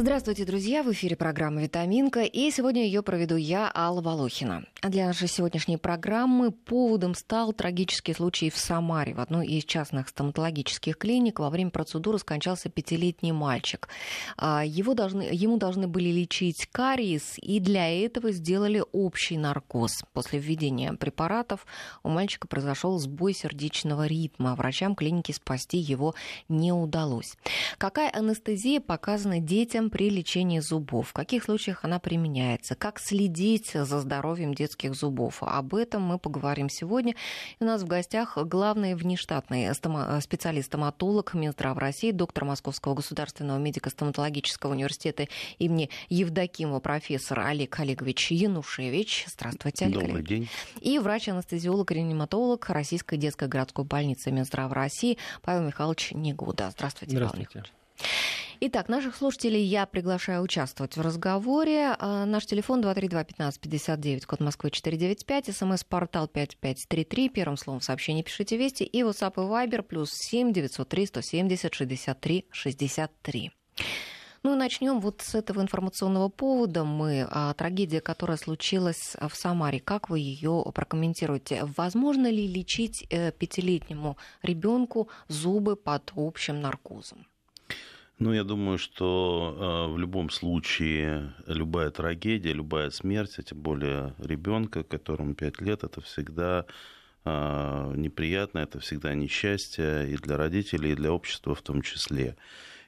Здравствуйте, друзья! В эфире программа «Витаминка», и сегодня ее проведу я, Алла Волохина. Для нашей сегодняшней программы поводом стал трагический случай в Самаре. В одной из частных стоматологических клиник во время процедуры скончался пятилетний мальчик. А, его должны, ему должны были лечить кариес, и для этого сделали общий наркоз. После введения препаратов у мальчика произошел сбой сердечного ритма. Врачам клиники спасти его не удалось. Какая анестезия показана детям при лечении зубов? В каких случаях она применяется? Как следить за здоровьем детских зубов. Об этом мы поговорим сегодня. И у нас в гостях главный внештатный специалист-стоматолог Минздрав России, доктор Московского государственного медико-стоматологического университета имени Евдокимова, профессор Олег Олегович Янушевич. Здравствуйте, Олег Добрый день. И врач-анестезиолог-реаниматолог Российской детской городской больницы Минздрав России Павел Михайлович Негуда. Здравствуйте, Здравствуйте. Павел Михайлович. Итак, наших слушателей я приглашаю участвовать в разговоре. А, наш телефон 232-1559, код Москвы 495, смс-портал 5533, первым словом в сообщении пишите «Вести» и WhatsApp и Viber плюс 7 903 170 63 63. Ну и начнем вот с этого информационного повода. Мы а, трагедия, которая случилась в Самаре. Как вы ее прокомментируете? Возможно ли лечить э, пятилетнему ребенку зубы под общим наркозом? Ну, я думаю, что э, в любом случае любая трагедия, любая смерть, а тем более ребенка, которому 5 лет, это всегда э, неприятно, это всегда несчастье и для родителей, и для общества в том числе.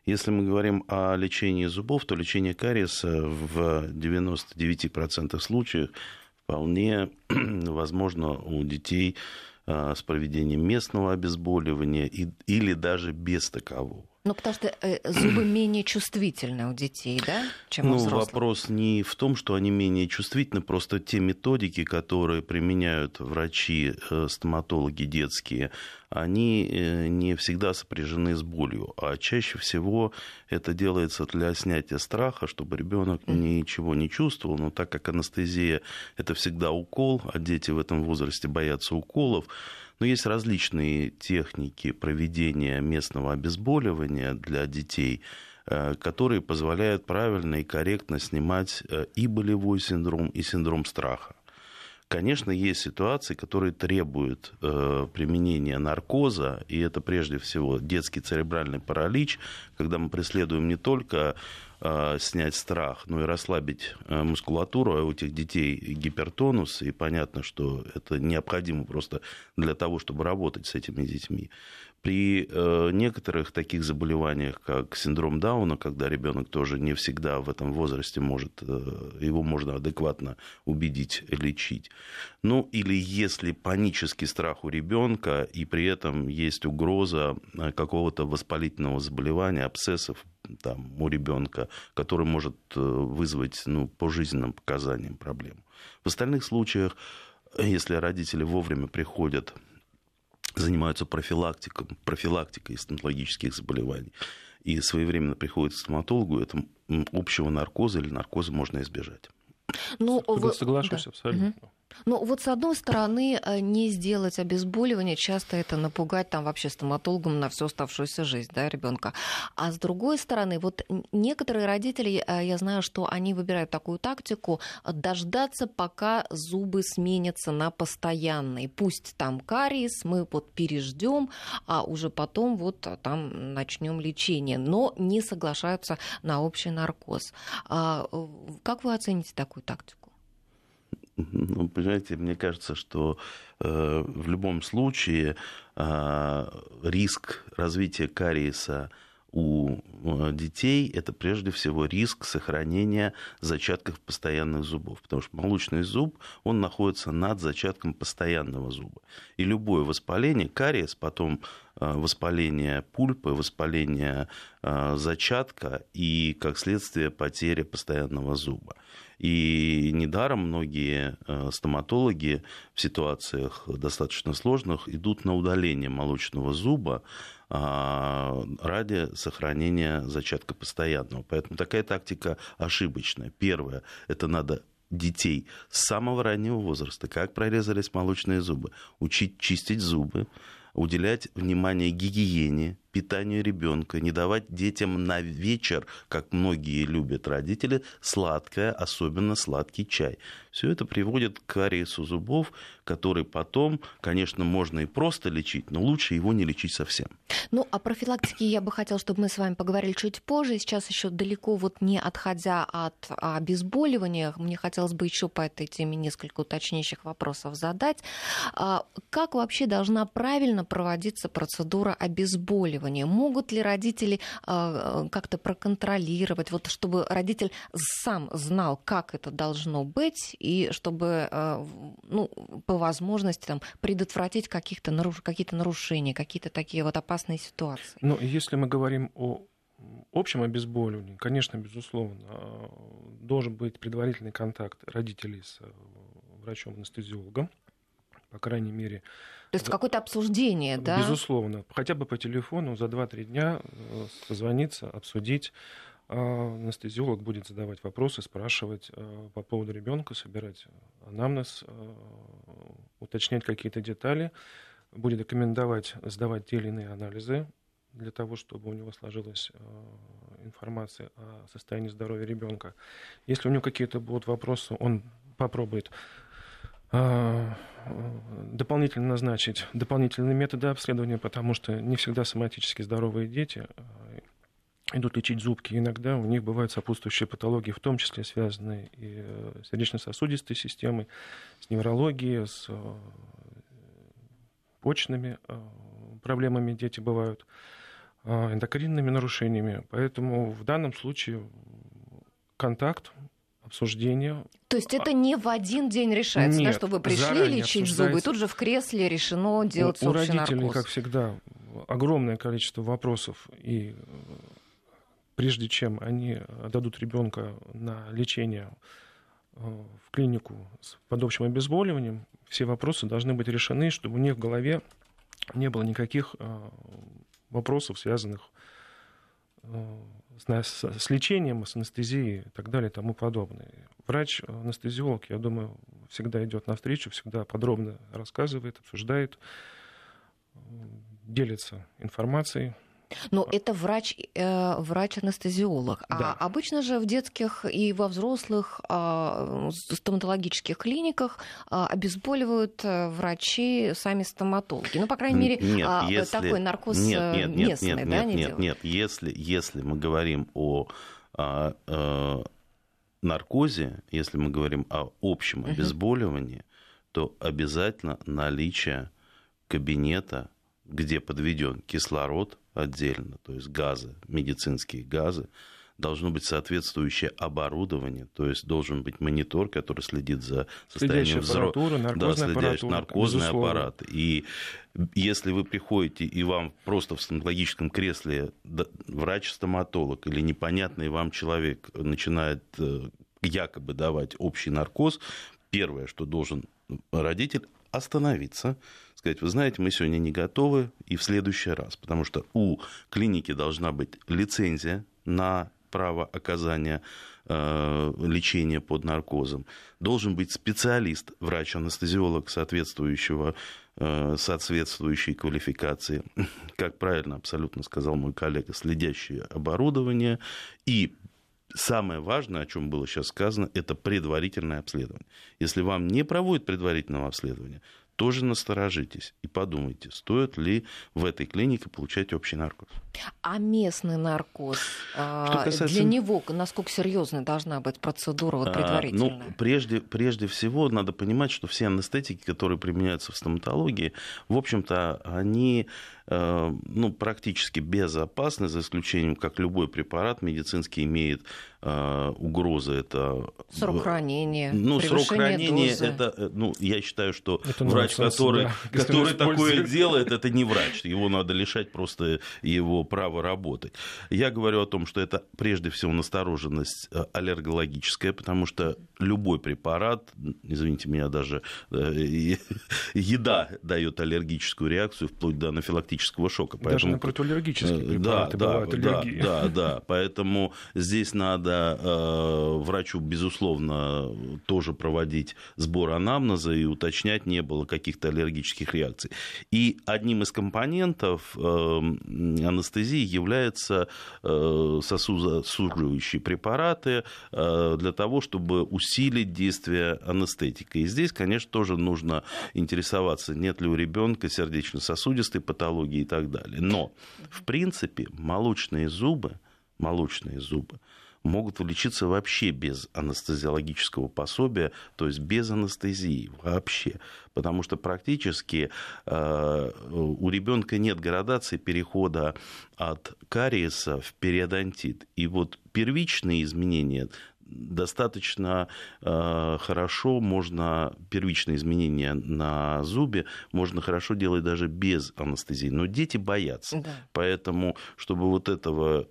Если мы говорим о лечении зубов, то лечение кариеса в 99% случаев вполне возможно у детей э, с проведением местного обезболивания или даже без такового. Ну, потому что э, зубы менее чувствительны у детей, да, чем ну, у взрослых? вопрос не в том, что они менее чувствительны, просто те методики, которые применяют врачи, э, стоматологи детские, они э, не всегда сопряжены с болью, а чаще всего это делается для снятия страха, чтобы ребенок ничего не чувствовал, но так как анестезия это всегда укол, а дети в этом возрасте боятся уколов, но есть различные техники проведения местного обезболивания для детей, э, которые позволяют правильно и корректно снимать э, и болевой синдром, и синдром страха. Конечно, есть ситуации, которые требуют э, применения наркоза, и это прежде всего детский церебральный паралич, когда мы преследуем не только Э, снять страх, но и расслабить э, мускулатуру, а у этих детей гипертонус, и понятно, что это необходимо просто для того, чтобы работать с этими детьми. При э, некоторых таких заболеваниях, как синдром Дауна, когда ребенок тоже не всегда в этом возрасте может, его можно адекватно убедить лечить. Ну или если панический страх у ребенка, и при этом есть угроза какого-то воспалительного заболевания, абсцессов, там, у ребенка, который может э, вызвать ну, по жизненным показаниям проблему. В остальных случаях, если родители вовремя приходят, занимаются профилактикой, профилактикой стоматологических заболеваний и своевременно приходят к стоматологу, это общего наркоза или наркоза можно избежать. Ну, вы... Соглашусь да. абсолютно. Угу. Ну, вот с одной стороны, э, не сделать обезболивание, часто это напугать там вообще стоматологам на всю оставшуюся жизнь, да, ребенка. А с другой стороны, вот некоторые родители, э, я знаю, что они выбирают такую тактику дождаться, пока зубы сменятся на постоянные. Пусть там кариес, мы вот переждем, а уже потом вот там начнем лечение. Но не соглашаются на общий наркоз. А как вы оцените такую тактику? Ну, понимаете, мне кажется, что э, в любом случае э, риск развития кариеса у э, детей это прежде всего риск сохранения зачатков постоянных зубов, потому что молочный зуб, он находится над зачатком постоянного зуба. И любое воспаление, кариес, потом э, воспаление пульпы, воспаление э, зачатка и, как следствие, потеря постоянного зуба. И недаром многие стоматологи в ситуациях достаточно сложных идут на удаление молочного зуба, ради сохранения зачатка постоянного. Поэтому такая тактика ошибочная. Первое, это надо детей с самого раннего возраста, как прорезались молочные зубы, учить чистить зубы, уделять внимание гигиене питанию ребенка, не давать детям на вечер, как многие любят родители, сладкое, особенно сладкий чай. Все это приводит к кариесу зубов, который потом, конечно, можно и просто лечить, но лучше его не лечить совсем. Ну, о профилактике я бы хотела, чтобы мы с вами поговорили чуть позже. Сейчас еще далеко вот не отходя от обезболивания, мне хотелось бы еще по этой теме несколько уточняющих вопросов задать. А, как вообще должна правильно проводиться процедура обезболивания? Могут ли родители а, как-то проконтролировать, вот чтобы родитель сам знал, как это должно быть, и чтобы, а, ну, по возможности там, предотвратить каких-то наруш... какие-то нарушения, какие-то такие вот опасные ситуации. Ну, если мы говорим о общем обезболивании, конечно, безусловно, а, должен быть предварительный контакт родителей с э, врачом-анестезиологом, по крайней мере. То есть какое-то обсуждение, да? Безусловно. Хотя бы по телефону за 2-3 дня э, созвониться, обсудить а анестезиолог будет задавать вопросы, спрашивать э, по поводу ребенка, собирать анамнез, э, уточнять какие-то детали, будет рекомендовать сдавать те или иные анализы для того, чтобы у него сложилась информация о состоянии здоровья ребенка. Если у него какие-то будут вопросы, он попробует дополнительно назначить дополнительные методы обследования, потому что не всегда соматически здоровые дети идут лечить зубки. Иногда у них бывают сопутствующие патологии, в том числе связанные и э, с сердечно-сосудистой системой, с неврологией, с э, почными э, проблемами дети бывают, эндокринными нарушениями. Поэтому в данном случае контакт, обсуждение. То есть это не в один день решается, Нет, да, что вы пришли лечить зубы, и тут же в кресле решено делать у, у родителей, наркоз. как всегда, огромное количество вопросов и прежде чем они отдадут ребенка на лечение э, в клинику с подобщим обезболиванием, все вопросы должны быть решены, чтобы у них в голове не было никаких э, вопросов, связанных э, с, с лечением, с анестезией и так далее и тому подобное. Врач-анестезиолог, я думаю, всегда идет навстречу, всегда подробно рассказывает, обсуждает, делится информацией. Но это врач, э, врач-анестезиолог. А да. А обычно же в детских и во взрослых э, стоматологических клиниках э, обезболивают э, врачи сами стоматологи. Ну, по крайней мере, нет, э, если... такой наркоз нет, нет, нет, местный, нет, да, нет, нет, нет. Если, если мы говорим о э, э, наркозе, если мы говорим о общем обезболивании, то обязательно наличие кабинета, где подведен кислород, отдельно, то есть газы, медицинские газы, должно быть соответствующее оборудование, то есть должен быть монитор, который следит за состоянием взрослого. Да, следящий наркозный аппарат. И если вы приходите и вам просто в стоматологическом кресле врач-стоматолог или непонятный вам человек начинает э, якобы давать общий наркоз, первое, что должен родитель, остановиться, сказать, вы знаете, мы сегодня не готовы, и в следующий раз, потому что у клиники должна быть лицензия на право оказания э, лечения под наркозом. Должен быть специалист, врач-анестезиолог соответствующего, э, соответствующей квалификации, как правильно абсолютно сказал мой коллега, следящее оборудование и самое важное, о чем было сейчас сказано, это предварительное обследование. Если вам не проводят предварительного обследования, тоже насторожитесь и подумайте, стоит ли в этой клинике получать общий наркоз. А местный наркоз, а, касается... для него насколько серьезной должна быть процедура вот, предварительная? А, ну, прежде, прежде всего, надо понимать, что все анестетики, которые применяются в стоматологии, в общем-то, они ну, практически безопасны, за исключением, как любой препарат медицинский имеет э, угрозы. Это... Срок хранения, Ну, срок хранения, дозы. это, э, ну, я считаю, что это врач, который, да, который такое делает, это не врач. Его надо лишать просто его права работать. Я говорю о том, что это прежде всего настороженность аллергологическая, потому что любой препарат, извините меня, даже еда дает аллергическую реакцию, вплоть до анафилактической анафилактического шока. Поэтому... Даже на противоаллергические э, да, да. Да, да, да. Поэтому здесь надо надо э, врачу, безусловно, тоже проводить сбор анамнеза и уточнять, не было каких-то аллергических реакций. И одним из компонентов э, анестезии являются э, сосудосуживающие препараты э, для того, чтобы усилить действие анестетика. И здесь, конечно, тоже нужно интересоваться, нет ли у ребенка сердечно-сосудистой патологии и так далее. Но, в принципе, молочные зубы, молочные зубы могут вылечиться вообще без анестезиологического пособия, то есть без анестезии вообще. Потому что практически э, у ребенка нет градации перехода от кариеса в периодонтит. И вот первичные изменения достаточно э, хорошо можно первичные изменения на зубе можно хорошо делать даже без анестезии. Но дети боятся. Да. Поэтому, чтобы вот этого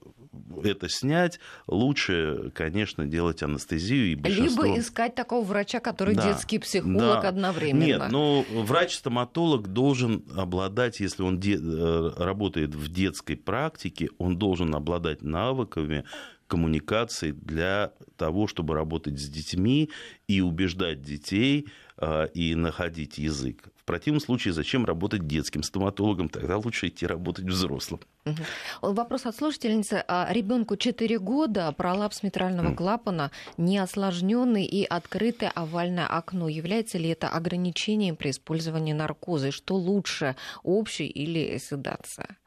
это снять, лучше, конечно, делать анестезию. И большинство... Либо искать такого врача, который да, детский психолог да. одновременно. Нет, но врач-стоматолог должен обладать, если он де... Э, работает в детской практике, он должен обладать навыками коммуникации для того, чтобы работать с детьми и убеждать детей а, и находить язык. В противном случае зачем работать детским стоматологом? Тогда лучше идти работать взрослым. Угу. Вопрос от слушательницы. А ребенку 4 года пролапс митрального клапана, неосложненный и открытое овальное окно. Является ли это ограничением при использовании наркоза? И что лучше, общий или седация?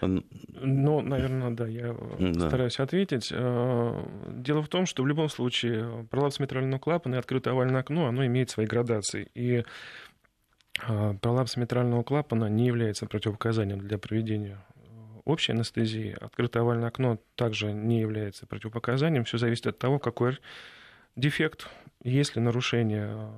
Ну, наверное, да, я да. стараюсь ответить. Э, дело в том, что в любом случае пролапс митрального клапана и открытое овальное окно, оно имеет свои градации. И э, пролапс митрального клапана не является противопоказанием для проведения э, общей анестезии. Открытое овальное окно также не является противопоказанием. Все зависит от того, какой дефект если нарушение,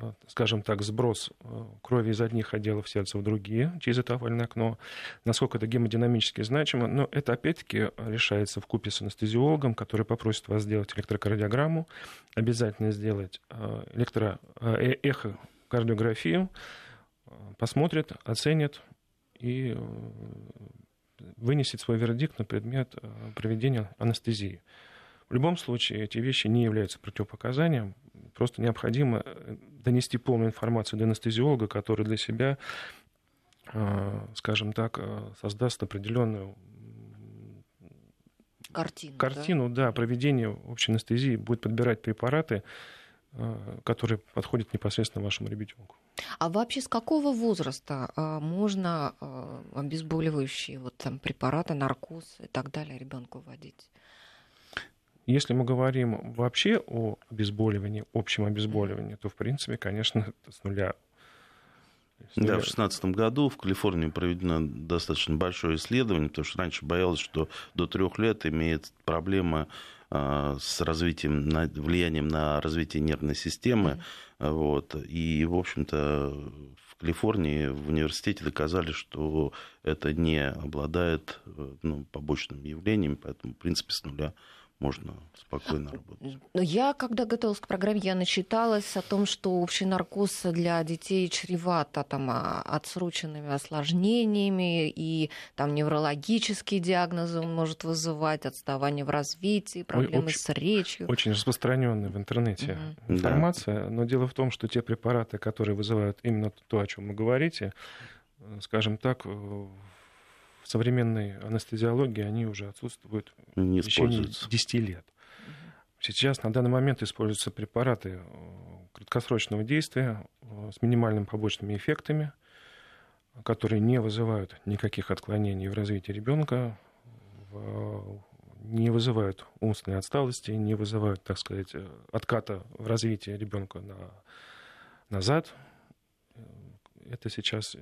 э, скажем так, сброс э, крови из одних отделов сердца в другие через это овальное окно, насколько это гемодинамически значимо, но это опять-таки решается в купе с анестезиологом, который попросит вас сделать электрокардиограмму, обязательно сделать э, электро... эхокардиографию, посмотрит, оценит и вынесет свой вердикт на предмет проведения анестезии. В любом случае эти вещи не являются противопоказанием. Просто необходимо э, донести полную информацию до анестезиолога, который для себя, э, скажем так, э, создаст определенную картину, картину да? да, проведения общей анестезии, будет подбирать препараты, которые подходят непосредственно вашему ребенку. А вообще с какого возраста можно обезболивающие вот, там, препараты, наркоз и так далее ребенку вводить? Если мы говорим вообще о обезболивании, общем обезболивании, то, в принципе, конечно, с нуля. Да, в 2016 году в Калифорнии проведено достаточно большое исследование, потому что раньше боялось, что до трех лет имеет проблемы а, с развитием, влиянием на развитие нервной системы. Mm-hmm. Вот. И, в общем-то, в Калифорнии в университете доказали, что это не обладает э, ну, побочными явлениями, поэтому, в принципе, с нуля можно спокойно работать. Но я, когда готовилась к программе, я начиталась о том, что общий наркоз для детей чревато там, а, отсроченными осложнениями, и там неврологические диагнозы он может вызывать, отставание в развитии, проблемы очень, с речью. Очень распространенная в интернете угу. информация, да. но дело в том, что те препараты, которые вызывают именно то, о чем вы говорите, скажем так, современной анестезиологии они уже отсутствуют Не в течение 10 лет. Сейчас на данный момент используются препараты э, краткосрочного действия э, с минимальными побочными эффектами, которые не вызывают никаких отклонений в развитии ребенка, не вызывают умственной отсталости, не вызывают, так сказать, э, отката в развитии ребенка на, назад. Это сейчас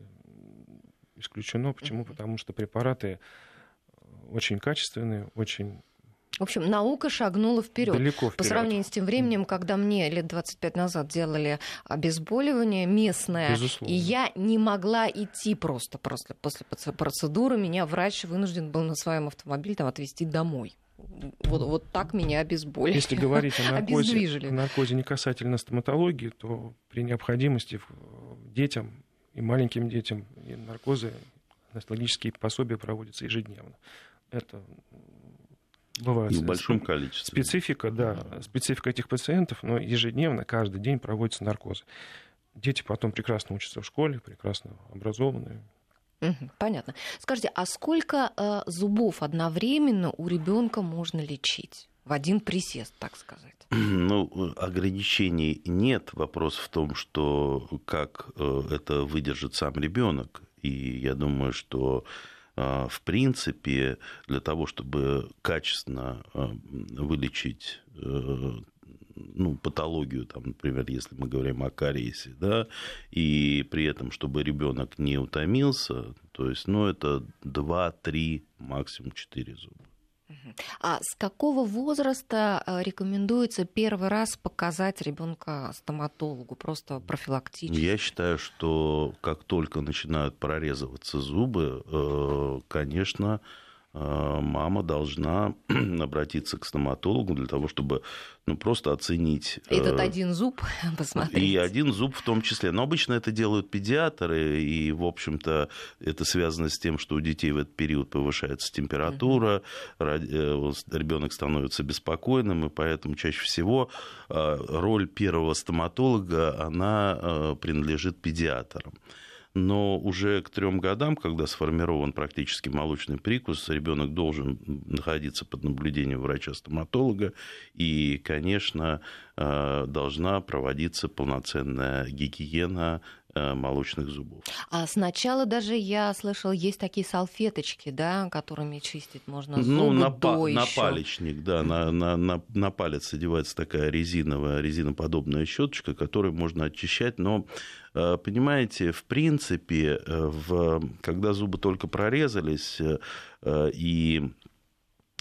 исключено. Почему? Потому что препараты э, очень качественные, очень в общем, наука шагнула вперед. Далеко вперед. По сравнению с тем временем, когда мне лет 25 назад делали обезболивание местное, Безусловно. и я не могла идти просто, просто после процедуры, меня врач вынужден был на своем автомобиле там, отвезти домой. Вот, вот так меня обезболили. Если говорить о наркозе, наркозе не касательно стоматологии, то при необходимости детям и маленьким детям и наркозы, анестезиологические пособия проводятся ежедневно. Это бывают. И в большом количестве. Специфика, да, специфика этих пациентов, но ежедневно, каждый день проводится наркоз. Дети потом прекрасно учатся в школе, прекрасно образованные. понятно. Скажите, а сколько э, зубов одновременно у ребенка можно лечить? В один присест, так сказать. Ну, ограничений нет. Вопрос в том, что как э, это выдержит сам ребенок. И я думаю, что э, в принципе для того, чтобы качественно э, вылечить ну, патологию, там, например, если мы говорим о кариесе, да, и при этом, чтобы ребенок не утомился, то есть, ну, это 2-3, максимум 4 зуба. А с какого возраста э, рекомендуется первый раз показать ребенка стоматологу, просто профилактически? Я считаю, что как только начинают прорезываться зубы, э, конечно, мама должна обратиться к стоматологу для того, чтобы ну, просто оценить... Этот э, один зуб посмотреть. И один зуб в том числе. Но обычно это делают педиатры, и, в общем-то, это связано с тем, что у детей в этот период повышается температура, uh-huh. ребенок становится беспокойным, и поэтому чаще всего роль первого стоматолога, она принадлежит педиатрам но уже к трем годам, когда сформирован практически молочный прикус, ребенок должен находиться под наблюдением врача-стоматолога, и, конечно, э, должна проводиться полноценная гигиена молочных зубов. А сначала даже я слышал, есть такие салфеточки, да, которыми чистить можно зубы ну, на, до па- на палечник, да, на, на, на, на палец одевается такая резиновая, резиноподобная щеточка, которой можно очищать, но Э, понимаете, в принципе, э, в, когда зубы только прорезались, э, и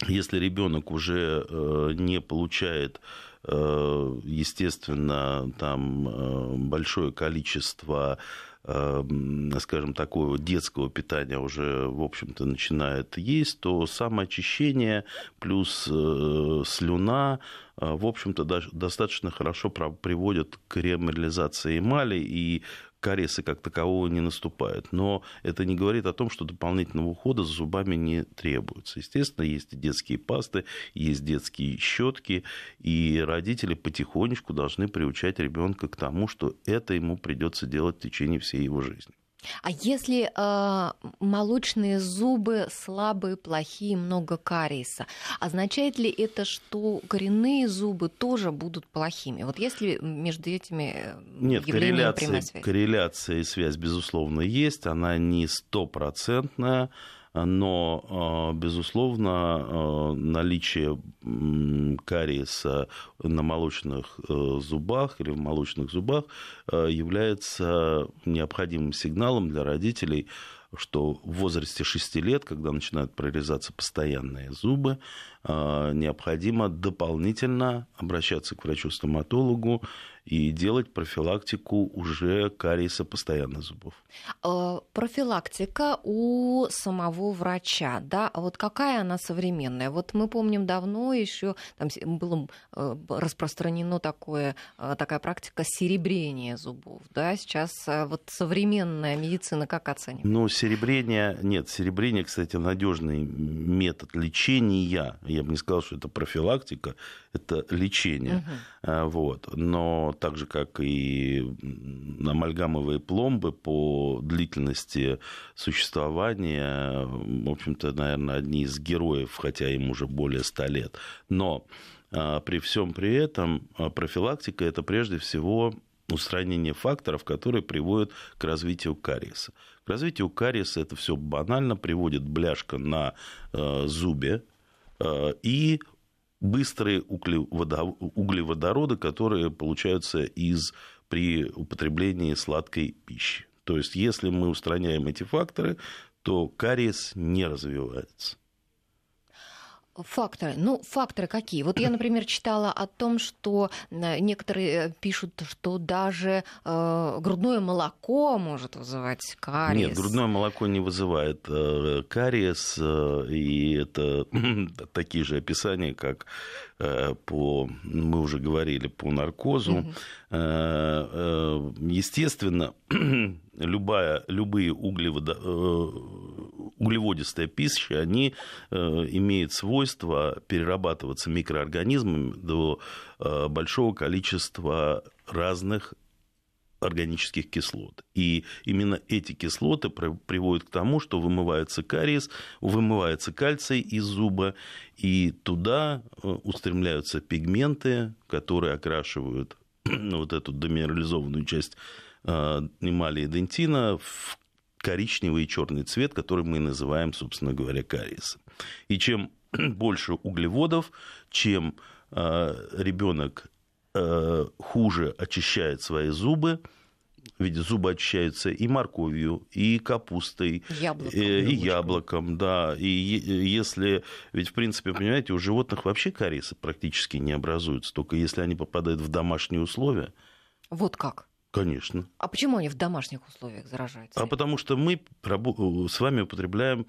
если ребенок уже не получает естественно, там большое количество скажем, такого детского питания уже, в общем-то, начинает есть, то самоочищение плюс слюна, в общем-то, достаточно хорошо приводят к реморализации эмали, и кариеса как такового не наступает. Но это не говорит о том, что дополнительного ухода за зубами не требуется. Естественно, есть и детские пасты, есть детские щетки, и родители потихонечку должны приучать ребенка к тому, что это ему придется делать в течение всей его жизни. А если э, молочные зубы слабые, плохие, много кариеса, означает ли это, что коренные зубы тоже будут плохими? Вот если между этими э, Нет, корреляция, корреляция и связь, безусловно, есть. Она не стопроцентная но, а, безусловно, а, наличие кариеса на молочных э, зубах или в молочных зубах э, является необходимым сигналом для родителей, что в возрасте 6 лет, когда начинают прорезаться постоянные зубы, а, необходимо дополнительно обращаться к врачу-стоматологу и делать профилактику уже кариеса постоянных зубов. Э, профилактика у самого врача, да, а вот какая она современная? Вот мы помним давно еще там было э, распространено такое, э, такая практика серебрения зубов, да, сейчас вот современная медицина как оценивает? Ну, серебрение, нет, серебрение, кстати, надежный метод лечения, я бы не сказал, что это профилактика, это лечение, угу. вот, но так же, как и амальгамовые пломбы по длительности существования, в общем-то, наверное, одни из героев, хотя им уже более ста лет. Но а, при всем при этом а, профилактика это прежде всего устранение факторов, которые приводят к развитию кариеса. К развитию кариеса это все банально приводит бляшка на э, зубе э, и быстрые углеводороды, которые получаются из, при употреблении сладкой пищи. То есть, если мы устраняем эти факторы, то кариес не развивается. Факторы. Ну, факторы какие? Вот я, например, читала о том, что э, некоторые э, пишут, что даже э, грудное молоко может вызывать кариес. Нет, грудное молоко не вызывает э, кариес, э, и это такие же описания, как э, по, мы уже говорили, по наркозу. Угу. Э, э, естественно, любая, любые углеводо, углеводистая пища, они э, имеют свойство перерабатываться микроорганизмами до э, большого количества разных органических кислот. И именно эти кислоты приводят к тому, что вымывается кариес, вымывается кальций из зуба, и туда э, устремляются пигменты, которые окрашивают вот эту деминерализованную часть эмали и дентина в коричневый и черный цвет, который мы называем, собственно говоря, кариесом. И чем больше углеводов, чем э, ребенок Э, хуже очищает свои зубы, ведь зубы очищаются и морковью, и капустой, яблоком, и, и яблоком, да. И если, ведь в принципе, понимаете, у животных вообще кариесы практически не образуются, только если они попадают в домашние условия. Вот как? Конечно. А почему они в домашних условиях заражаются? А потому что мы с вами употребляем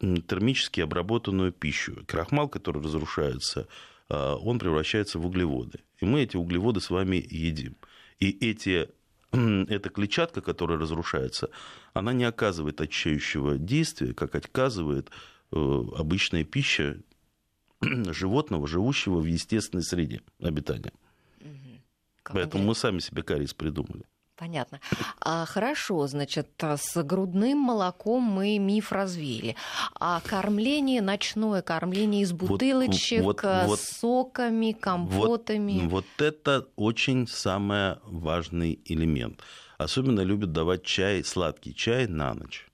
термически обработанную пищу. Крахмал, который разрушается, а, он превращается в углеводы. И мы эти углеводы с вами едим. И эти, эта клетчатка, которая разрушается, она не оказывает очищающего действия, как оказывает э, обычная пища животного, живущего в естественной среде обитания. Поэтому мы сами себе кариес придумали. Понятно. А, хорошо, значит, с грудным молоком мы миф развеяли. А кормление, ночное кормление из бутылочек вот, вот, вот, соками, компотами. Вот, вот это очень самый важный элемент. Особенно любят давать чай, сладкий чай на ночь.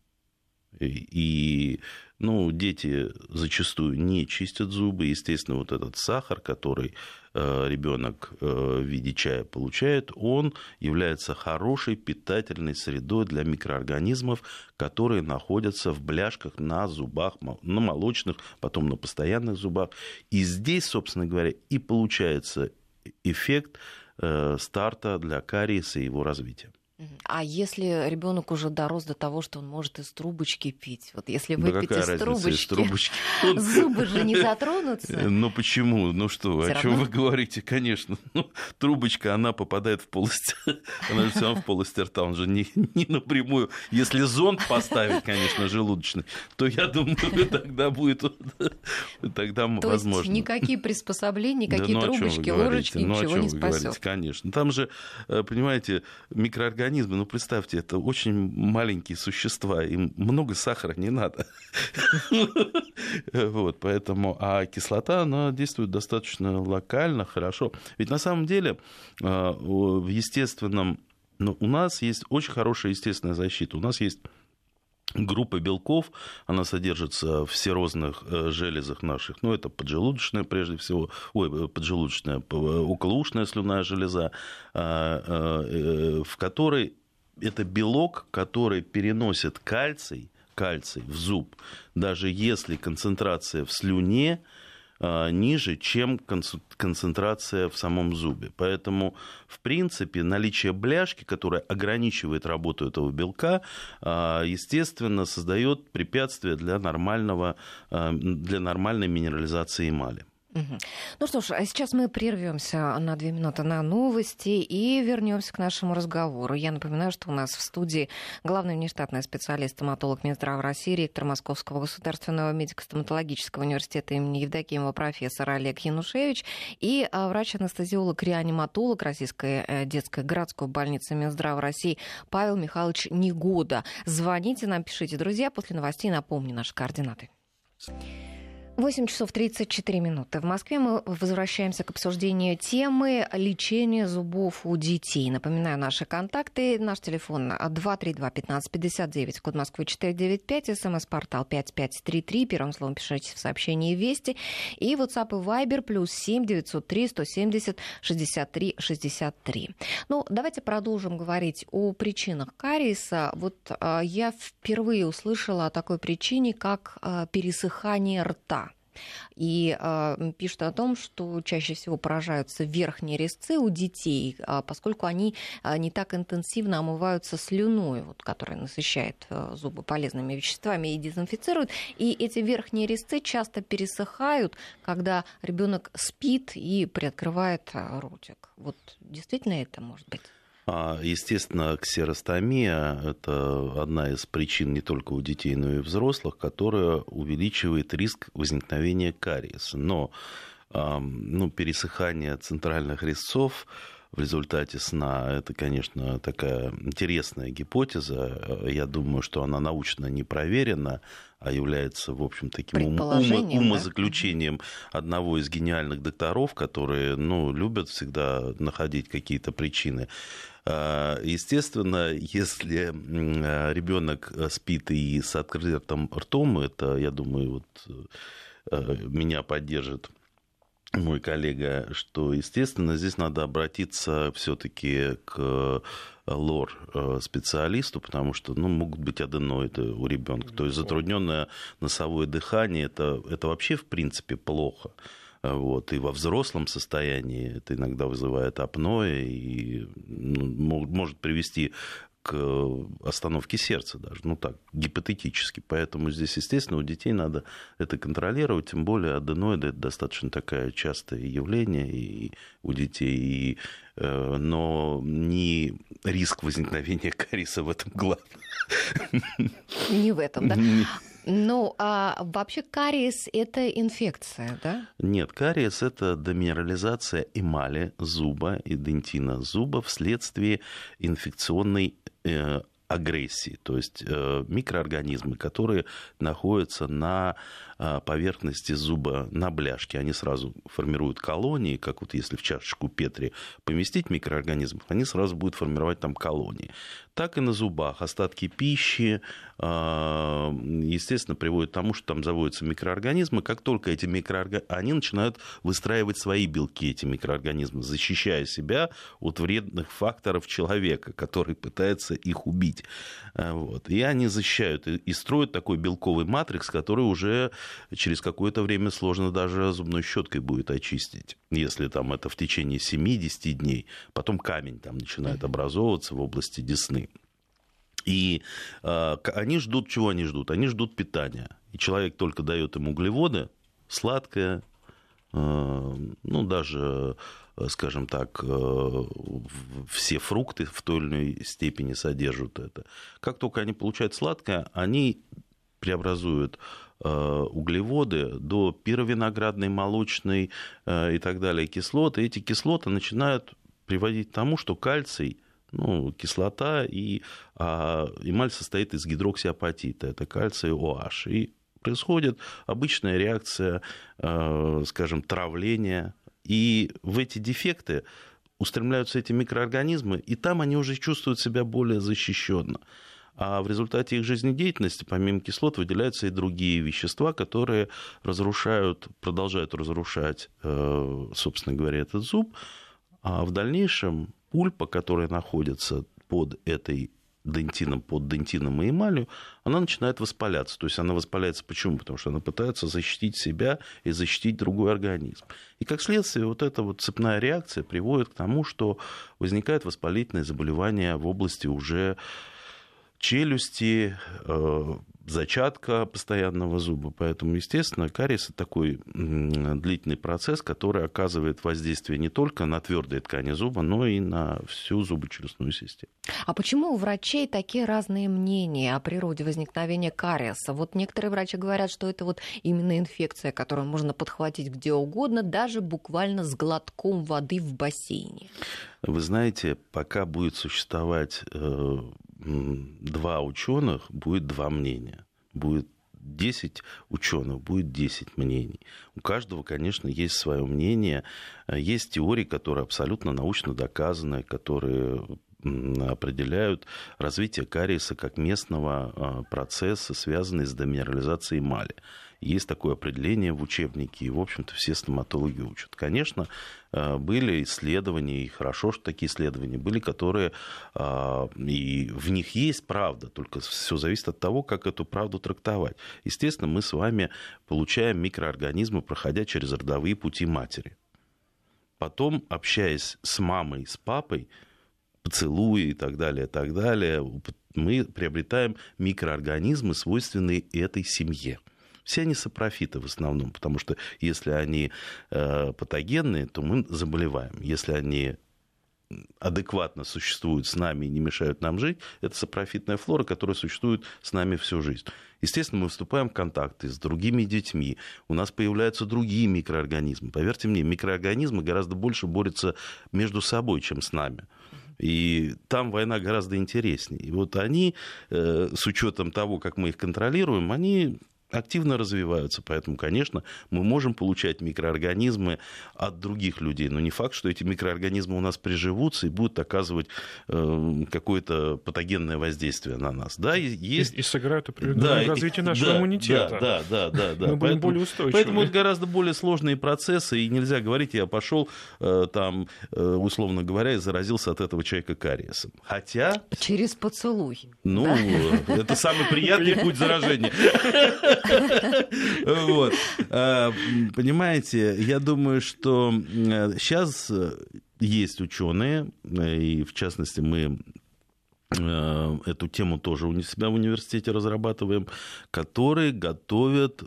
И, и ну, дети зачастую не чистят зубы. Естественно, вот этот сахар, который э, ребенок э, в виде чая получает, он является хорошей питательной средой для микроорганизмов, которые находятся в бляшках на зубах, на молочных, потом на постоянных зубах. И здесь, собственно говоря, и получается эффект э, старта для кариеса и его развития. А если ребенок уже дорос до того, что он может из трубочки пить, вот если выпить да из, трубочки, из трубочки, зубы же не затронутся. Э, ну почему? Ну что, о чем вы говорите? Конечно, ну, трубочка, она попадает в полость, она же все в полость рта, он же не, не напрямую. Если зонд поставить, конечно, желудочный, то я думаю, тогда будет, тогда то возможно. Есть никакие приспособления, никакие да, ну, трубочки, ложечки, ну, ничего не спасет. Конечно, там же, э, понимаете, микроорганизмы организмы, ну, представьте, это очень маленькие существа, им много сахара не надо. Вот, поэтому, а кислота, она действует достаточно локально, хорошо. Ведь на самом деле а, в естественном, ну, у нас есть очень хорошая естественная защита. У нас есть группа белков, она содержится в серозных э, железах наших, ну, это поджелудочная прежде всего, ой, э, поджелудочная, околоушная слюная железа, а, э, в которой это белок, который переносит кальций, кальций в зуб, даже если концентрация в слюне ниже, чем концентрация в самом зубе. Поэтому, в принципе, наличие бляшки, которая ограничивает работу этого белка, а, естественно, создает препятствие для, нормального, а, для нормальной минерализации эмали. Ну что ж, а сейчас мы прервемся на две минуты на новости и вернемся к нашему разговору. Я напоминаю, что у нас в студии главный внештатный специалист, стоматолог Минздрава России, ректор Московского государственного медико-стоматологического университета имени Евдокимова профессор Олег Янушевич и а, врач-анестезиолог-реаниматолог Российской э, детской городской больницы Минздрава России Павел Михайлович Негода. Звоните нам, пишите, друзья. После новостей напомню наши координаты. 8 часов 34 минуты. В Москве мы возвращаемся к обсуждению темы лечения зубов у детей. Напоминаю наши контакты. Наш телефон 232-1559, код Москвы 495, смс-портал 5533. Первым словом пишите в сообщении «Вести». И WhatsApp и Viber плюс 7 903 170 63 63. Ну, давайте продолжим говорить о причинах кариеса. Вот э, я впервые услышала о такой причине, как э, пересыхание рта. И э, пишут о том, что чаще всего поражаются верхние резцы у детей, э, поскольку они э, не так интенсивно омываются слюной, вот, которая насыщает зубы полезными веществами и дезинфицирует. И эти верхние резцы часто пересыхают, когда ребенок спит и приоткрывает ротик. Вот действительно это может быть? А, естественно, ксеростомия – это одна из причин не только у детей, но и у взрослых, которая увеличивает риск возникновения кариеса. Но ну, пересыхание центральных резцов в результате сна. Это, конечно, такая интересная гипотеза. Я думаю, что она научно не проверена, а является, в общем, таким умозаключением да? одного из гениальных докторов, которые ну, любят всегда находить какие-то причины. А, естественно, если ребенок спит и с открытым ртом, это, я думаю, вот э, меня поддержит мой коллега, что, естественно, здесь надо обратиться все-таки к лор-специалисту, потому что ну, могут быть аденоиды у ребенка. То есть затрудненное носовое дыхание это, это вообще в принципе плохо. Вот. И во взрослом состоянии это иногда вызывает апноэ и ну, может привести к остановке сердца даже, ну так, гипотетически. Поэтому здесь, естественно, у детей надо это контролировать, тем более аденоиды – это достаточно такое частое явление и у детей, и, э, но не риск возникновения кариеса в этом главное. Не в этом, да? Ну, а вообще кариес – это инфекция, да? Нет, кариес – это деминерализация эмали зуба и дентина зуба вследствие инфекционной Yeah. Агрессии, то есть э, микроорганизмы, которые находятся на э, поверхности зуба, на бляшке, они сразу формируют колонии, как вот если в чашечку Петри поместить микроорганизмов, они сразу будут формировать там колонии так и на зубах. Остатки пищи, а, естественно, приводят к тому, что там заводятся микроорганизмы. Как только эти микроорганизмы, они начинают выстраивать свои белки, эти микроорганизмы, защищая себя от вредных факторов человека, который пытается их убить. А, вот. И они защищают и строят такой белковый матрикс, который уже через какое-то время сложно даже зубной щеткой будет очистить, если там это в течение 7-10 дней. Потом камень там начинает образовываться в области десны. И э, они ждут, чего они ждут? Они ждут питания. И человек только дает им углеводы, сладкое, э, ну, даже, скажем так, э, все фрукты в той или иной степени содержат это. Как только они получают сладкое, они преобразуют э, углеводы до пировиноградной, молочной э, и так далее кислоты. Эти кислоты начинают приводить к тому, что кальций – ну, кислота, и а, эмаль состоит из гидроксиапатита, это кальций OH. И происходит обычная реакция, скажем, травления. И в эти дефекты устремляются эти микроорганизмы, и там они уже чувствуют себя более защищенно. А в результате их жизнедеятельности, помимо кислот, выделяются и другие вещества, которые разрушают, продолжают разрушать, э, собственно говоря, этот зуб. А в дальнейшем пульпа, которая находится под этой дентином, под дентином и эмалью, она начинает воспаляться. То есть она воспаляется почему? Потому что она пытается защитить себя и защитить другой организм. И как следствие вот эта вот цепная реакция приводит к тому, что возникает воспалительное заболевание в области уже челюсти, э, зачатка постоянного зуба. Поэтому, естественно, кариес это такой длительный процесс, который оказывает воздействие не только на твердые ткани зуба, но и на всю зубочелюстную систему. А почему у врачей такие разные мнения о природе возникновения кариеса? Вот некоторые врачи говорят, что это вот именно инфекция, которую можно подхватить где угодно, даже буквально с глотком воды в бассейне. Вы знаете, пока будет существовать э, два ученых, будет два мнения. Будет 10 ученых, будет 10 мнений. У каждого, конечно, есть свое мнение. Есть теории, которые абсолютно научно доказаны, которые определяют развитие кариеса как местного а, процесса, связанного с деминерализацией эмали. Есть такое определение в учебнике, и, в общем-то, все стоматологи учат. Конечно, э, были исследования, и хорошо, что такие исследования были, которые, э, и в них есть правда, только все зависит от того, как эту правду трактовать. Естественно, мы с вами получаем микроорганизмы, проходя через родовые пути матери. Потом, общаясь с мамой, с папой, поцелуи и так далее, и так далее, мы приобретаем микроорганизмы, свойственные этой семье. Все они сапрофиты в основном, потому что если они э, патогенные, то мы заболеваем. Если они адекватно существуют с нами и не мешают нам жить, это сапрофитная флора, которая существует с нами всю жизнь. Естественно, мы вступаем в контакты с другими детьми, у нас появляются другие микроорганизмы. Поверьте мне, микроорганизмы гораздо больше борются между собой, чем с нами. И там война гораздо интереснее. И вот они, э, с учетом того, как мы их контролируем, они активно развиваются. Поэтому, конечно, мы можем получать микроорганизмы от других людей. Но не факт, что эти микроорганизмы у нас приживутся и будут оказывать э, какое-то патогенное воздействие на нас. Да, и, есть... и, и сыграют определенное да, развитие нашего да, иммунитета. Да, да, да, да. Мы будем поэтому, более устойчивы. Поэтому это гораздо более сложные процессы, и нельзя говорить, я пошел э, там, э, условно говоря, и заразился от этого человека кариесом. Хотя... Через поцелуй. Ну, да? это самый приятный путь заражения. Вот. А, понимаете, я думаю, что сейчас э, есть ученые, э, и в частности мы э, эту тему тоже у себя в университете разрабатываем, которые готовят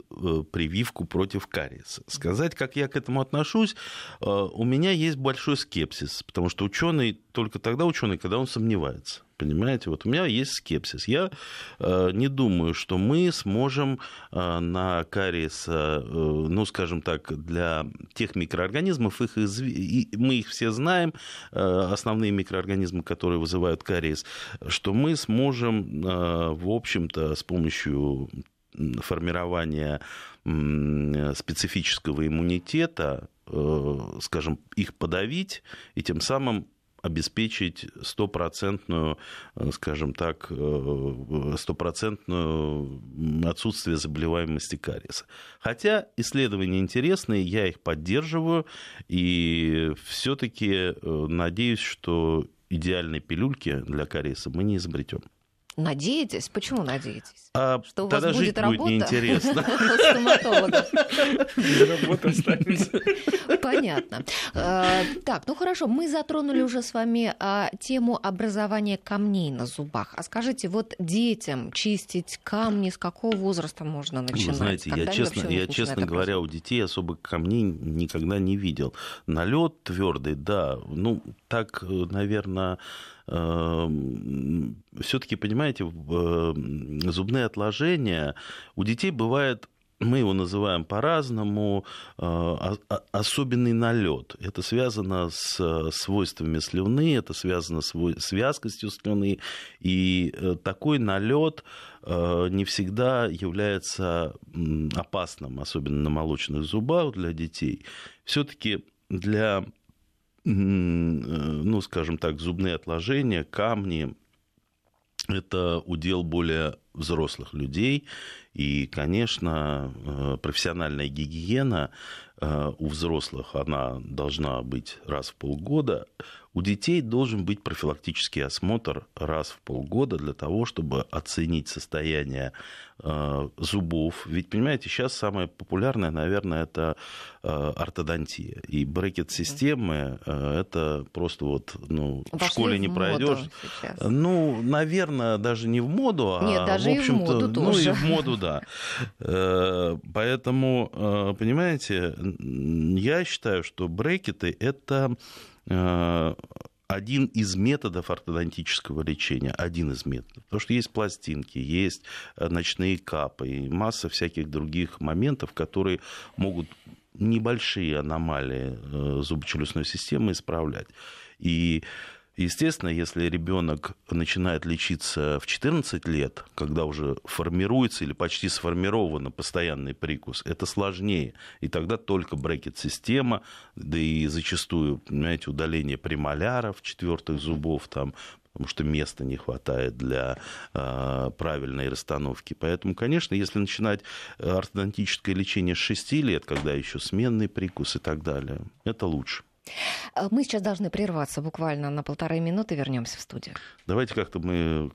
прививку против кариеса. Сказать, как я к этому отношусь, у меня есть большой скепсис, потому что ученый только тогда ученый, когда он сомневается. Понимаете, вот у меня есть скепсис. Я э, не думаю, что мы сможем э, на кариес, э, ну, скажем так, для тех микроорганизмов, их изв... и мы их все знаем, э, основные микроорганизмы, которые вызывают кариес, что мы сможем, э, в общем-то, с помощью формирования специфического иммунитета, э, скажем, их подавить и тем самым обеспечить стопроцентную, э, скажем так, э, стопроцентную отсутствие заболеваемости кариеса. Хотя исследования интересные, я их поддерживаю, и все-таки э, надеюсь, что идеальной пилюльки для кариеса мы не изобретем. Надеетесь? Почему надеетесь? А что у вас будет жить работа будет неинтересно. Работа останется. Понятно. А, так, ну хорошо, мы затронули уже с вами а, тему образования камней на зубах. А скажите, вот детям чистить камни с какого возраста можно начинать? Вы знаете, я честно, я, честно говоря, у детей особо камней никогда не видел. Налет твердый, да, ну так, наверное, Эм, все-таки, понимаете, э, зубные отложения у детей бывает мы его называем по-разному, э, особенный налет. Это связано с свойствами слюны, это связано с вязкостью слюны. И э, такой налет не всегда является опасным, особенно на молочных зубах для детей. Все-таки для Э, ну, скажем так, зубные отложения, камни, это удел более взрослых людей. И, конечно, э, профессиональная гигиена э, у взрослых, она должна быть раз в полгода. У детей должен быть профилактический осмотр раз в полгода для того, чтобы оценить состояние э, зубов. Ведь, понимаете, сейчас самое популярное, наверное, это э, ортодонтия. И брекет-системы э, это просто вот, ну, Вошли в школе не пройдешь. Ну, наверное, даже не в моду, а, Нет, даже в общем-то, и в моду ну, тоже. и в моду, да. Поэтому, понимаете, я считаю, что брекеты это Э, один из методов ортодонтического лечения, один из методов. Потому что есть пластинки, есть э, ночные капы и масса всяких других моментов, которые могут небольшие аномалии э, зубочелюстной системы исправлять. И Естественно, если ребенок начинает лечиться в 14 лет, когда уже формируется или почти сформирован постоянный прикус, это сложнее. И тогда только брекет-система, да и зачастую, понимаете, удаление премоляров, четвертых зубов, там, потому что места не хватает для э, правильной расстановки. Поэтому, конечно, если начинать ортодонтическое лечение с 6 лет, когда еще сменный прикус и так далее, это лучше. Э, мы сейчас должны прерваться буквально на полторы минуты, вернемся в студию. Давайте как-то мы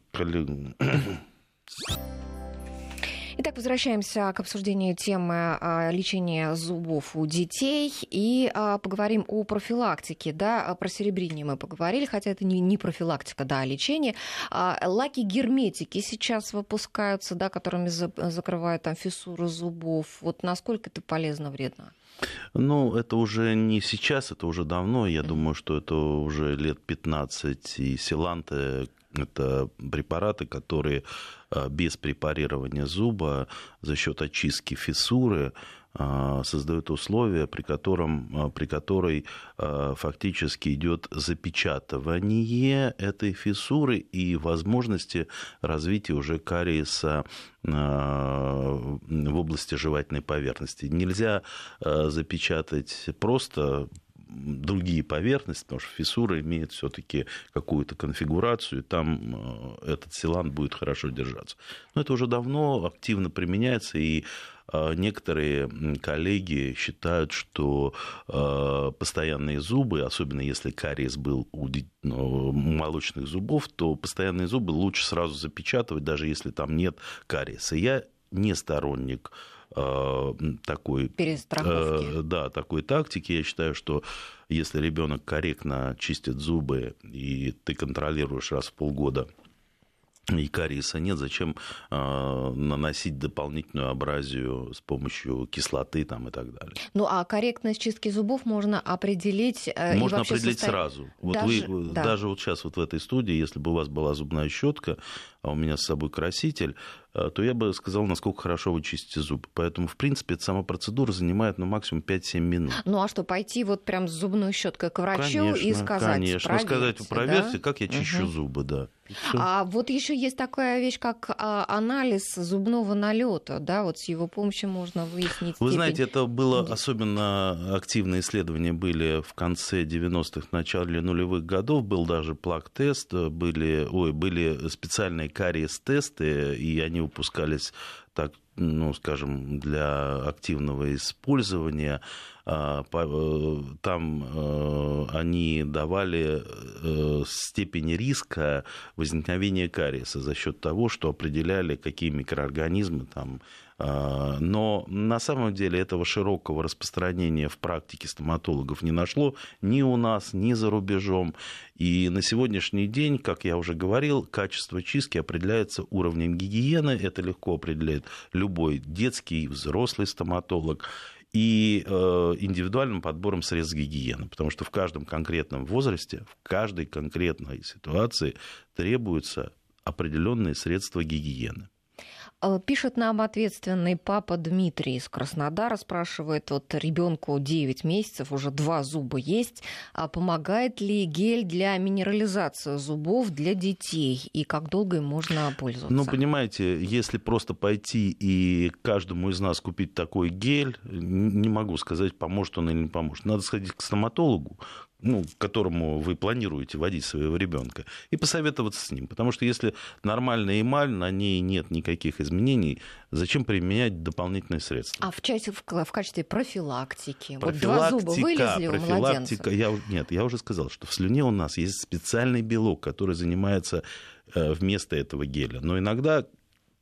Итак, возвращаемся к обсуждению темы а, лечения зубов у детей и а, поговорим о профилактике. Да, про серебрение мы поговорили, хотя это не, не профилактика, да, а лечение. Лаки-герметики сейчас выпускаются, да, которыми закрывают там фиссуры зубов. Вот насколько это полезно, вредно? Ну, это уже не сейчас, это уже давно. Я думаю, что это уже лет 15. И силанты это препараты, которые а, без препарирования зуба за счет очистки фиссуры а, создают условия, при, котором, а, при которой фактически идет запечатывание этой фиссуры и возможности развития уже кариеса в области жевательной поверхности. Нельзя запечатать просто другие поверхности, потому что фиссура имеет все-таки какую-то конфигурацию, и там этот силан будет хорошо держаться. Но это уже давно активно применяется, и некоторые коллеги считают, что э, постоянные зубы, особенно если кариес был у молочных зубов, то постоянные зубы лучше сразу запечатывать, даже если там нет кариеса. Я не сторонник Э, такой. Э, да, такой тактики. Я считаю, что если ребенок корректно чистит зубы, и ты контролируешь раз в полгода и кариеса нет, зачем э, наносить дополнительную абразию с помощью кислоты там, и так далее. Ну а корректность чистки зубов можно определить э, Можно определить состав... сразу. Вот даже, вы, да. даже вот сейчас вот в этой студии, если бы у вас была зубная щетка, а у меня с собой краситель, э, то я бы сказал, насколько хорошо вы чистите зубы. Поэтому, в принципе, эта сама процедура занимает ну, максимум 5-7 минут. Ну а что, пойти вот прям с зубной щеткой к врачу конечно, и сказать, Конечно, проверьте, сказать, проверьте, да? как я чищу угу. зубы, да. А вот еще есть такая вещь, как а, анализ зубного налета, да, вот с его помощью можно выяснить. Вы знаете, это было особенно активные исследования были в конце 90-х, начале нулевых годов, был даже плак-тест, были, ой, были специальные кариес-тесты, и они выпускались так, ну, скажем, для активного использования. А, э, там э, они давали э, степень риска возникновения кариеса за счет того, что определяли, какие микроорганизмы там а, но на самом деле этого широкого распространения в практике стоматологов не нашло ни у нас, ни за рубежом. И на сегодняшний день, как я уже говорил, качество чистки определяется уровнем гигиены. Это легко определяет любой детский, взрослый стоматолог и э, индивидуальным подбором средств гигиены, потому что в каждом конкретном возрасте, в каждой конкретной ситуации требуются определенные средства гигиены. Э, пишет нам ответственный папа Дмитрий из Краснодара, спрашивает, вот ребенку 9 месяцев, уже два зуба есть, а помогает ли гель для минерализации зубов для детей и как долго им можно пользоваться? Ну, понимаете, если просто пойти и каждому из нас купить такой гель, не могу сказать, поможет он или не поможет. Надо сходить к стоматологу, ну, к которому вы планируете водить своего ребенка, и посоветоваться с ним. Потому что если нормальная эмаль, на ней нет никаких изменений, зачем применять дополнительные средства? А в, части, в, в качестве профилактики? Вот два зуба вылезли у младенца? Я, нет, я уже сказал, что в слюне у нас есть специальный белок, который занимается э, вместо этого геля. Но иногда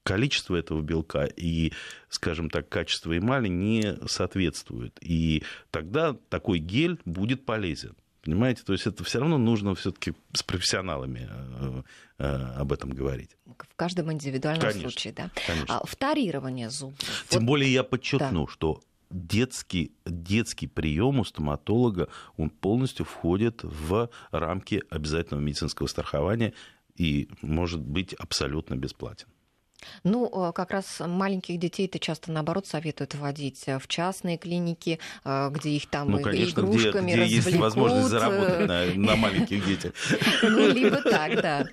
количество этого белка и, скажем так, качество эмали не соответствует. И тогда такой гель будет полезен. Понимаете, то есть это все равно нужно все-таки с профессионалами э, э, об этом говорить. В каждом индивидуальном конечно, случае, да. Конечно. А, вторирование зубов. Тем вот... более я подчеркну, да. что детский, детский прием у стоматолога, он полностью входит в рамки обязательного медицинского страхования и может быть абсолютно бесплатен. Ну, э, как раз маленьких детей-то часто, наоборот, советуют вводить э, в частные клиники, э, где их там ну, конечно, игрушками где, где есть возможность заработать на, на маленьких детях. Ну, либо так, да.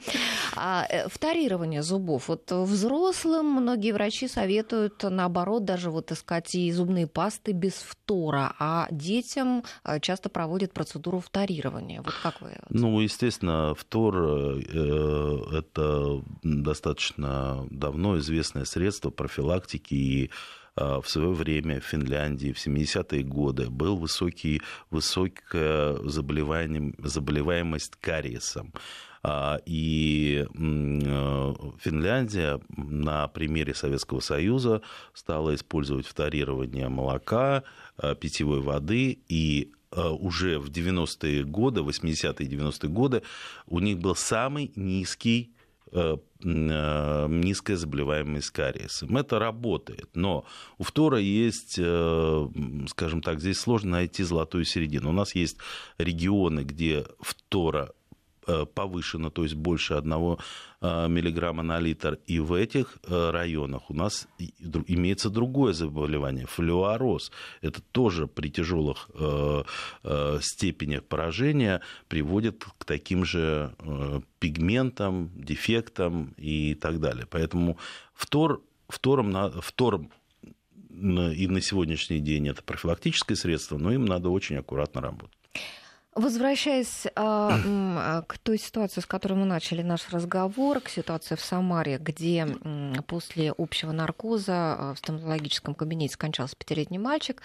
А вторирование зубов. Вот взрослым многие врачи советуют, наоборот, даже вот искать и зубные пасты без фтора, а детям часто проводят процедуру вторирования. Вот как вы? Ну, естественно, фтор – это достаточно давно давно известное средство профилактики и а, в свое время в Финляндии в 70-е годы был высокий, высокая заболеваемость кариесом. И Финляндия на примере Советского Союза стала использовать вторирование молока, питьевой воды и уже в 90-е годы, 80-е и 90-е годы у них был самый низкий Э, э, низкая заболеваемость кариесом. Это работает, но у фтора есть, э, скажем так, здесь сложно найти золотую середину. У нас есть регионы, где фтора Э, повышено, то есть больше одного э, миллиграмма на литр. И в этих э, районах у нас имеется другое заболевание, флюороз. Это тоже при тяжелых степенях поражения приводит к таким же пигментам, дефектам и так далее. Поэтому фтор, фтором, фтором и на сегодняшний день это профилактическое средство, но им надо очень аккуратно работать. Возвращаясь а, к той ситуации, с которой мы начали наш разговор, к ситуации в Самаре, где после общего наркоза а, в стоматологическом кабинете скончался пятилетний мальчик,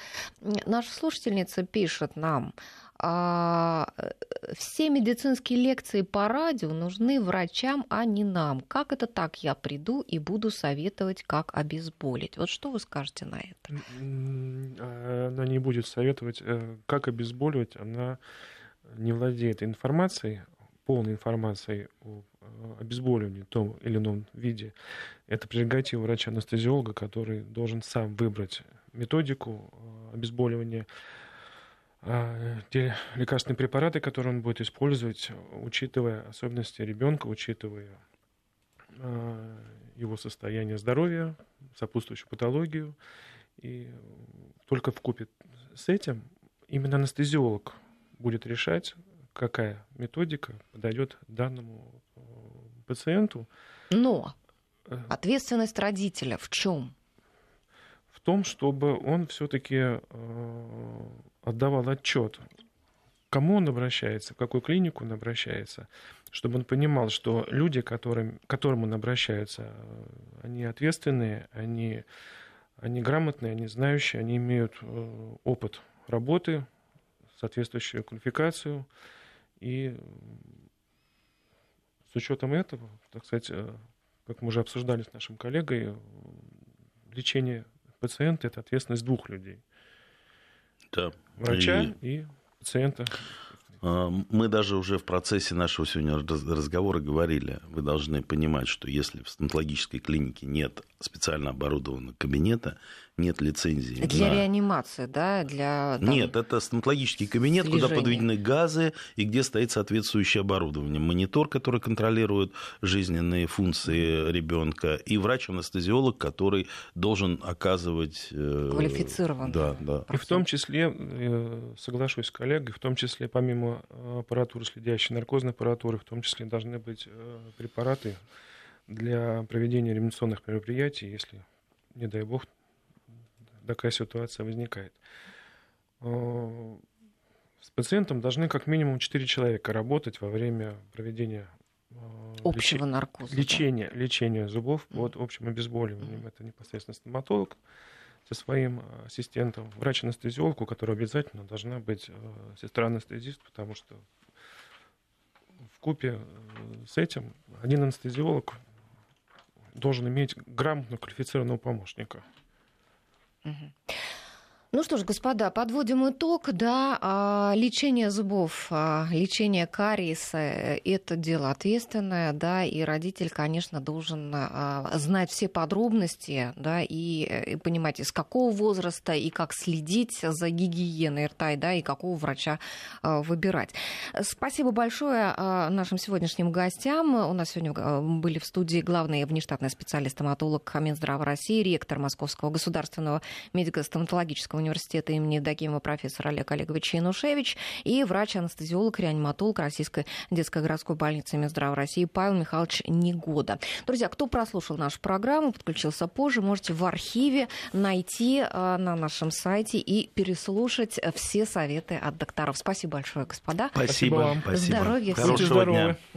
наша слушательница пишет нам, а, все медицинские лекции по радио нужны врачам, а не нам. Как это так? Я приду и буду советовать, как обезболить. Вот что вы скажете на это? Она не будет советовать, э, как обезболивать. Она не владеет информацией, полной информацией о обезболивании в том или ином виде, это прерогатива врача-анестезиолога, который должен сам выбрать методику э, обезболивания, а, те лекарственные препараты, которые он будет использовать, учитывая особенности ребенка, учитывая его состояние здоровья, сопутствующую патологию. И только в с этим именно анестезиолог будет решать, какая методика подойдет данному э, пациенту. Но э, ответственность родителя в чем? В том, чтобы он все-таки э, отдавал отчет, кому он обращается, в какую клинику он обращается, чтобы он понимал, что люди, которым, к которым он обращается, они ответственные, они, они грамотные, они знающие, они имеют опыт работы соответствующую квалификацию. И с учетом этого, так сказать, э, как мы уже обсуждали с нашим коллегой, лечение пациента – это ответственность двух людей. Да. Врача и, и пациента. А, мы даже уже в процессе нашего сегодня разговора говорили, вы должны понимать, что если в стоматологической клинике нет специально оборудованного кабинета, нет лицензии. Для на... реанимации, да? Для, там... Нет, это стоматологический кабинет, слежения. куда подведены газы и где стоит соответствующее оборудование. Монитор, который контролирует жизненные функции ребенка, и врач-анестезиолог, который должен оказывать... Э, Квалифицированно. Да, да. И в том числе, э, соглашусь с коллегой, в том числе помимо аппаратуры, следящей наркозной аппаратуры, в том числе должны быть э, препараты для проведения реанимационных мероприятий, если, не дай бог, такая ситуация возникает. Э, с пациентом должны как минимум 4 человека работать во время проведения э, общего леч... наркоза. Лечения, да? лечения зубов под общим обезболиванием. Это непосредственно стоматолог со своим э, ассистентом, врач-анестезиолог, у которого обязательно должна быть сестра-анестезист, потому что в купе с этим один анестезиолог должен иметь грамотно квалифицированного помощника. Mm-hmm. Ну что ж, господа, подводим итог. Да, а, лечение зубов, а, лечение кариеса – это дело ответственное, да, и родитель, конечно, должен а, знать все подробности, да, и, и понимать, из какого возраста и как следить за гигиеной рта, да, и какого врача выбирать. Спасибо большое нашим сегодняшним гостям. У нас сегодня были в студии главный внештатный специалист-стоматолог Минздрава России, ректор Московского государственного медико-стоматологического университета имени Евдокимова профессор Олег Олегович Янушевич и врач-анестезиолог, реаниматолог Российской детской городской больницы Минздрава России Павел Михайлович Негода. Друзья, кто прослушал нашу программу, подключился позже, можете в архиве найти а, на нашем сайте и переслушать все советы от докторов. Спасибо большое, господа. Спасибо. Спасибо вам. Здоровья. Хорошего дня.